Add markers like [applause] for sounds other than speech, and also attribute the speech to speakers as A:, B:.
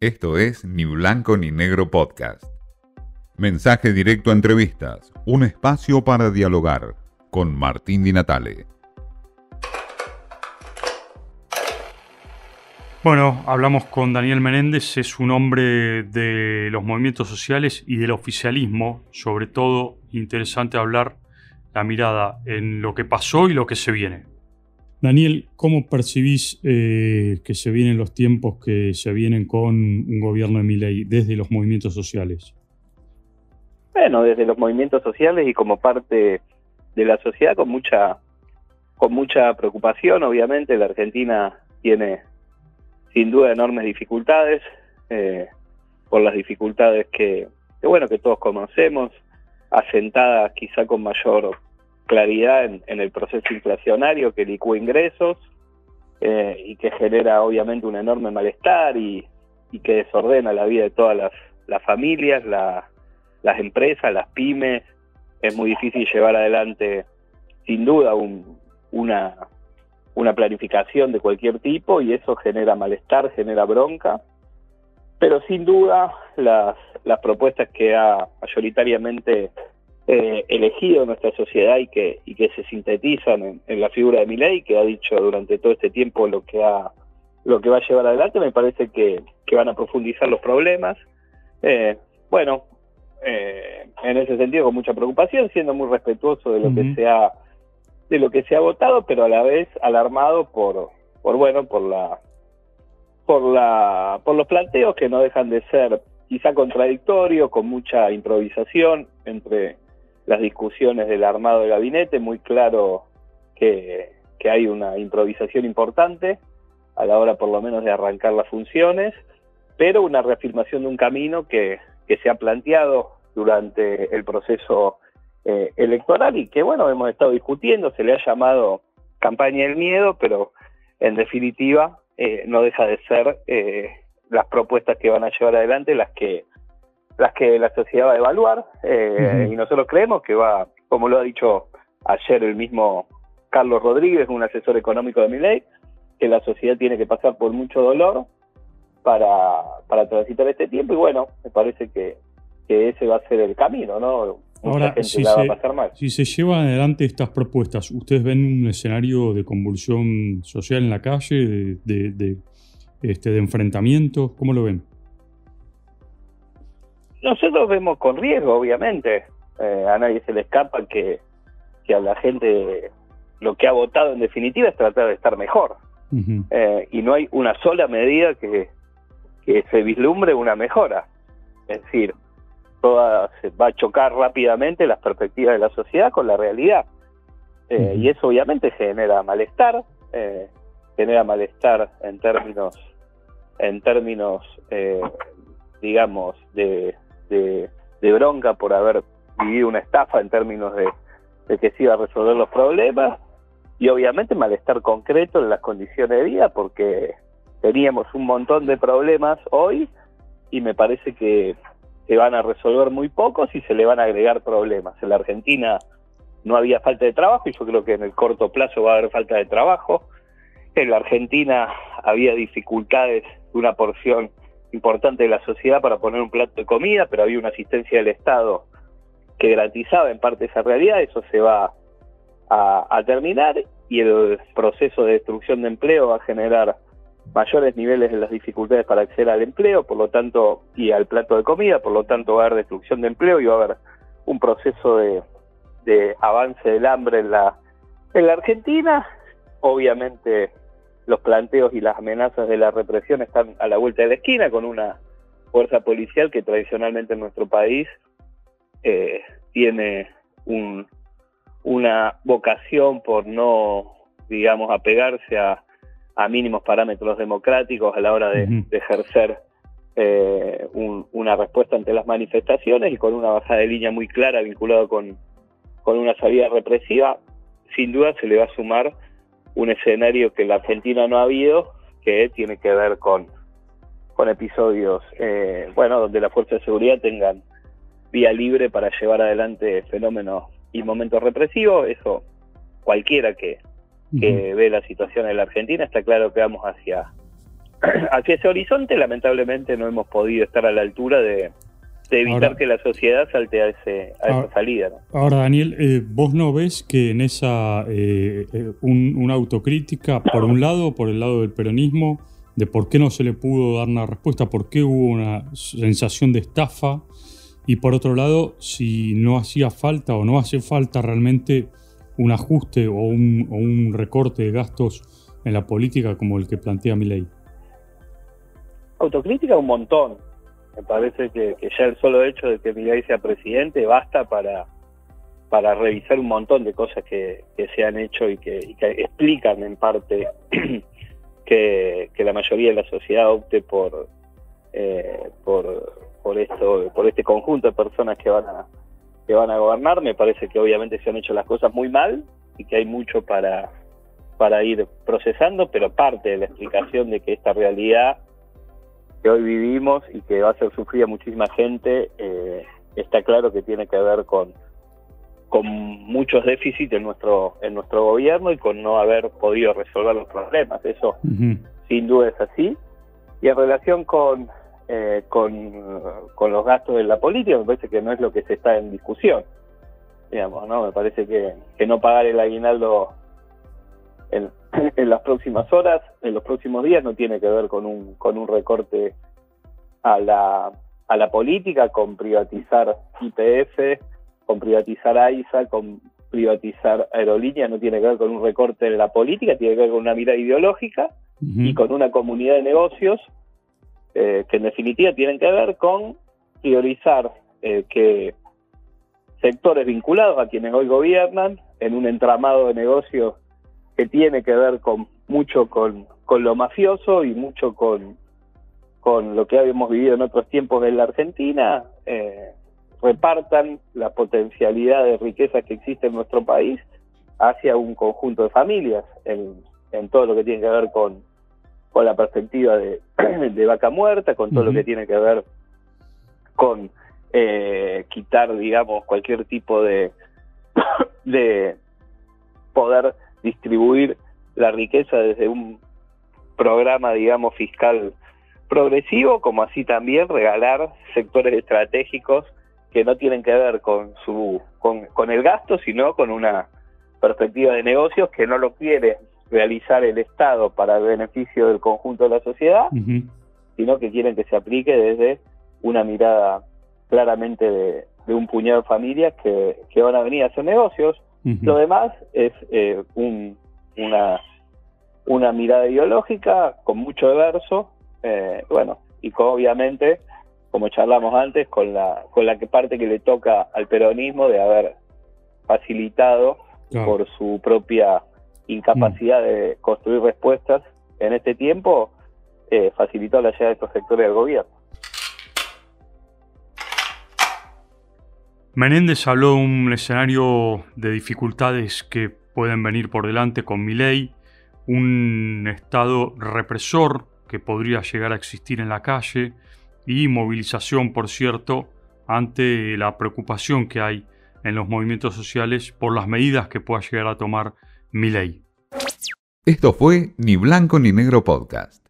A: Esto es Ni Blanco ni Negro Podcast. Mensaje directo a entrevistas, un espacio para dialogar con Martín Di Natale.
B: Bueno, hablamos con Daniel Menéndez, es un hombre de los movimientos sociales y del oficialismo, sobre todo interesante hablar la mirada en lo que pasó y lo que se viene. Daniel, ¿cómo percibís eh, que se vienen los tiempos que se vienen con un gobierno de Milei desde los movimientos sociales?
C: Bueno, desde los movimientos sociales y como parte de la sociedad con mucha con mucha preocupación, obviamente la Argentina tiene sin duda enormes dificultades eh, por las dificultades que, que bueno que todos conocemos, asentadas quizá con mayor claridad en, el proceso inflacionario que licúa ingresos eh, y que genera obviamente un enorme malestar y, que desordena la vida de todas las, familias, las empresas, las pymes. Es muy difícil llevar adelante, sin duda, una, una planificación de cualquier tipo y eso genera malestar, genera bronca. Pero sin duda las, las propuestas que ha mayoritariamente eh, elegido en nuestra sociedad y que, y que se sintetizan en, la figura de Milei, que ha dicho durante todo este tiempo lo que ha lo que va a llevar adelante, me parece que, van a profundizar los problemas. Eh, bueno, eh, en ese sentido con mucha preocupación, siendo muy respetuoso de lo que se ha de lo que se ha votado, pero a la vez alarmado por por bueno por la por la por los planteos que no dejan de ser quizá contradictorios, con mucha improvisación entre las discusiones del armado de gabinete, muy claro que, hay una improvisación importante a la hora por lo menos de arrancar las funciones, pero una reafirmación de un camino que, se ha planteado durante el proceso eh, electoral y que bueno, hemos estado discutiendo, se le ha llamado campaña del miedo, pero en definitiva eh, no deja de ser eh, las propuestas que van a llevar adelante las que las que la sociedad va a evaluar eh, y nosotros creemos que va, como lo ha dicho ayer el mismo Carlos Rodríguez, un asesor económico de mi ley, que la sociedad tiene que pasar por mucho dolor para, para transitar este tiempo y bueno, me parece que, ese va a ser el camino, ¿no?
B: Ahora, si, se, va a pasar mal. si se llevan adelante estas propuestas, ¿ustedes ven un escenario de convulsión social en la calle, de, de, este, de enfrentamiento? ¿Cómo lo ven?
C: Nosotros vemos con riesgo, obviamente. Eh, a nadie se le escapa que, que a la gente lo que ha votado en definitiva es tratar de estar mejor. Eh, y no hay una sola medida que, que se vislumbre una mejora. Es decir, toda, se va a chocar rápidamente las perspectivas de la sociedad con la realidad. Eh, y eso obviamente genera malestar, genera malestar en términos, en términos digamos, de, de, bronca por haber vivido una estafa en términos de, que se iba a resolver los problemas y obviamente malestar concreto en las condiciones de vida porque teníamos un montón de problemas hoy y me parece que se van a resolver muy pocos y se le van a agregar problemas. En la Argentina no había falta de trabajo y yo creo que en el corto plazo va a haber falta de trabajo. En la Argentina había dificultades de una porción importante de la sociedad para poner un plato de comida, pero había una asistencia del Estado que garantizaba en parte esa realidad, eso se va a, terminar y el proceso de destrucción de empleo va a generar mayores niveles de las dificultades para acceder al empleo, por lo tanto, y al plato de comida, por lo tanto va a haber destrucción de empleo y va a haber un proceso de, de avance del hambre en la, en la Argentina, obviamente los planteos y las amenazas de la represión están a la vuelta de la esquina con una fuerza policial que tradicionalmente en nuestro país eh, tiene una vocación por no, digamos, apegarse a, mínimos parámetros democráticos a la hora de, ejercer eh, una respuesta ante las manifestaciones y con una bajada de línea muy clara vinculada con, con una salida represiva, sin duda se le va a sumar un escenario que en la Argentina no ha habido, que tiene que ver con, con episodios, eh, bueno, donde la fuerza de seguridad tengan vía libre para llevar adelante fenómenos y momentos represivos. Eso cualquiera que, ve la situación en la Argentina está claro que vamos hacia, [clears throat] hacia ese horizonte, lamentablemente no hemos podido estar a la altura de, evitar que la sociedad salte a, ese, a esa salida.
B: Ahora, Daniel, eh, ¿vos no ves que en esa eh, eh, una autocrítica, por un lado, por el lado del peronismo, de por qué no se le pudo dar una respuesta, por qué hubo una sensación de estafa, y por otro lado, si no hacía falta o no hace falta realmente un ajuste o un, o un recorte de gastos en la política como el que plantea mi ley?
C: Autocrítica un montón. Me parece que, ya el solo hecho de que Milei sea presidente basta para, para revisar un montón de cosas que, se han hecho y que, explican en parte [clears throat] que, la mayoría de la sociedad opte por, eh, por, por esto, por este conjunto de personas que van a que van a gobernar. Me parece que obviamente se han hecho las cosas muy mal y que hay mucho para para ir procesando, pero parte de la explicación de que esta realidad que hoy vivimos y que va a ser sufrida muchísima gente, eh, está claro que tiene que ver con, con muchos déficits en nuestro, en nuestro gobierno y con no haber podido resolver los problemas. Eso sin duda es así. Y en relación con, eh, con, con, los gastos de la política, me parece que no es lo que se está en discusión. Digamos, ¿no? Me parece que, que no pagar el aguinaldo en, [laughs] en, las próximas horas, en los próximos días, no tiene que ver con un, con un recorte a la, a la política, con privatizar IPF, con privatizar AISA, con privatizar aerolíneas, no tiene que ver con un recorte en la política, tiene que ver con una mirada ideológica y con una comunidad de negocios eh, que en definitiva tienen que ver con priorizar eh, que sectores vinculados a quienes hoy gobiernan en un entramado de negocios que tiene que ver con mucho con, con lo mafioso y mucho con, con lo que habíamos vivido en otros tiempos en la Argentina, eh, repartan la potencialidad de riqueza que existe en nuestro país hacia un conjunto de familias, en, en todo lo que tiene que ver con, con la perspectiva de, [clears throat] de vaca muerta, con todo lo que tiene que ver con eh, quitar, digamos, cualquier tipo de, [coughs] de poder distribuir la riqueza desde un programa, digamos, fiscal progresivo, como así también regalar sectores estratégicos que no tienen que ver con su con, con el gasto, sino con una perspectiva de negocios que no lo quiere realizar el Estado para el beneficio del conjunto de la sociedad, sino que quieren que se aplique desde una mirada claramente de, un puñado de familias que, que van a venir a hacer negocios, lo demás es eh, una, una mirada ideológica con mucho verso, eh, bueno, y obviamente, como charlamos antes, con la, con la que parte que le toca al peronismo de haber facilitado por su propia incapacidad de construir respuestas en este tiempo, eh, facilitó la llegada de estos sectores del gobierno.
B: Menéndez habló de un escenario de dificultades que pueden venir por delante con Milei, un estado represor que podría llegar a existir en la calle y movilización, por cierto, ante la preocupación que hay en los movimientos sociales por las medidas que pueda llegar a tomar Milei.
A: Esto fue Ni Blanco ni Negro Podcast.